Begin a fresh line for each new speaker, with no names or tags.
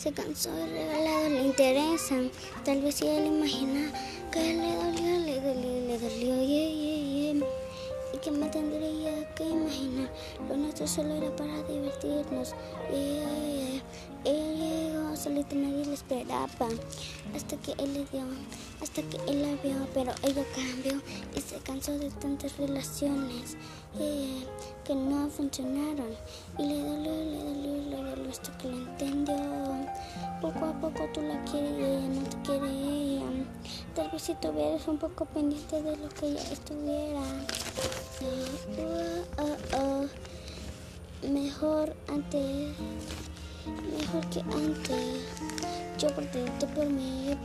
Se cansó de regalado, le interesan. Tal vez si él imagina que le dolió, le dolió, le dolió. Y que me tendría que imaginar. Lo nuestro solo era para divertirnos. Ella llegó, solita nadie le esperaba. Hasta que él le dio, hasta que él la vio. Pero ella cambió y se cansó de tantas relaciones que no funcionaron. Y le dolió, le dolió, le dolió hasta que lo entendió. Poco a poco tú la quieres y ella no te quiere ella. Tal vez si tuvieras un poco pendiente de lo que ella estuviera. Uh, uh, uh. Mejor antes, mejor que antes. Yo por ti, tú por mí,